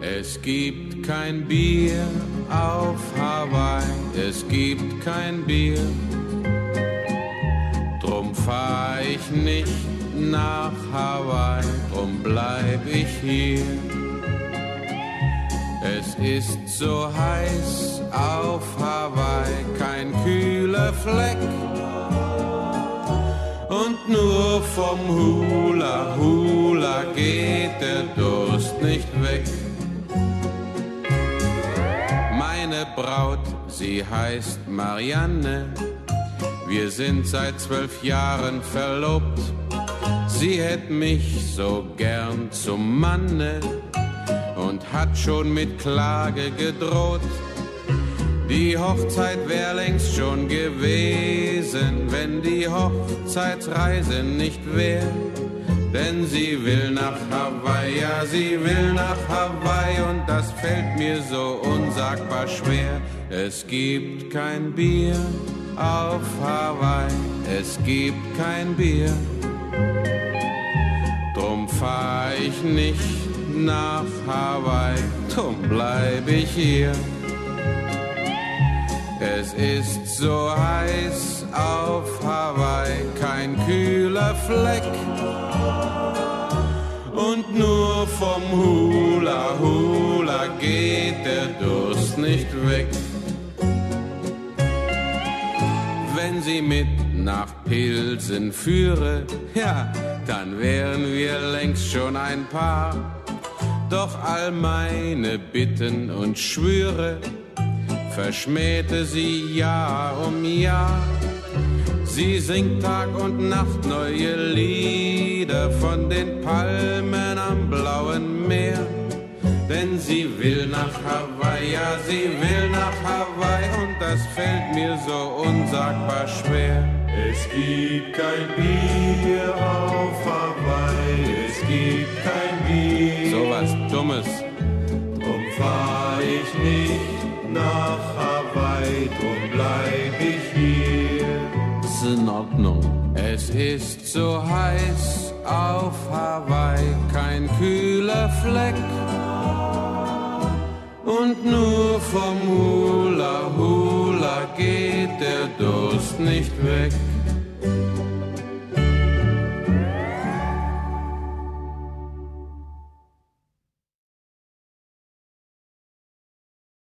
Es gibt kein Bier auf Hawaii, es gibt kein Bier. Drum fahr ich nicht nach Hawaii, drum bleib ich hier. Es ist so heiß auf Hawaii, kein kühler Fleck. Nur vom Hula Hula geht der Durst nicht weg. Meine Braut, sie heißt Marianne. Wir sind seit zwölf Jahren verlobt. Sie hätt mich so gern zum Manne und hat schon mit Klage gedroht. Die Hochzeit wär längst schon gewesen, die Hochzeitsreise nicht wär. Denn sie will nach Hawaii, ja, sie will nach Hawaii und das fällt mir so unsagbar schwer. Es gibt kein Bier auf Hawaii, es gibt kein Bier. Drum fahr ich nicht nach Hawaii, drum bleib ich hier. Es ist so heiß auf Hawaii, kein kühler Fleck. Und nur vom Hula Hula geht der Durst nicht weg. Wenn sie mit nach Pilsen führe, ja, dann wären wir längst schon ein Paar. Doch all meine Bitten und Schwüre verschmähte sie Jahr um Jahr. Sie singt Tag und Nacht neue Lieder von den Palmen am blauen Meer. Denn sie will nach Hawaii, ja, sie will nach Hawaii und das fällt mir so unsagbar schwer. Es gibt kein Bier auf Hawaii, es gibt kein Bier. So was Dummes. Drum fahr ich nicht nach Hawaii, drum bleib. In Ordnung. Es ist so heiß auf Hawaii, kein kühler Fleck. Und nur vom Hula Hula geht der Durst nicht weg.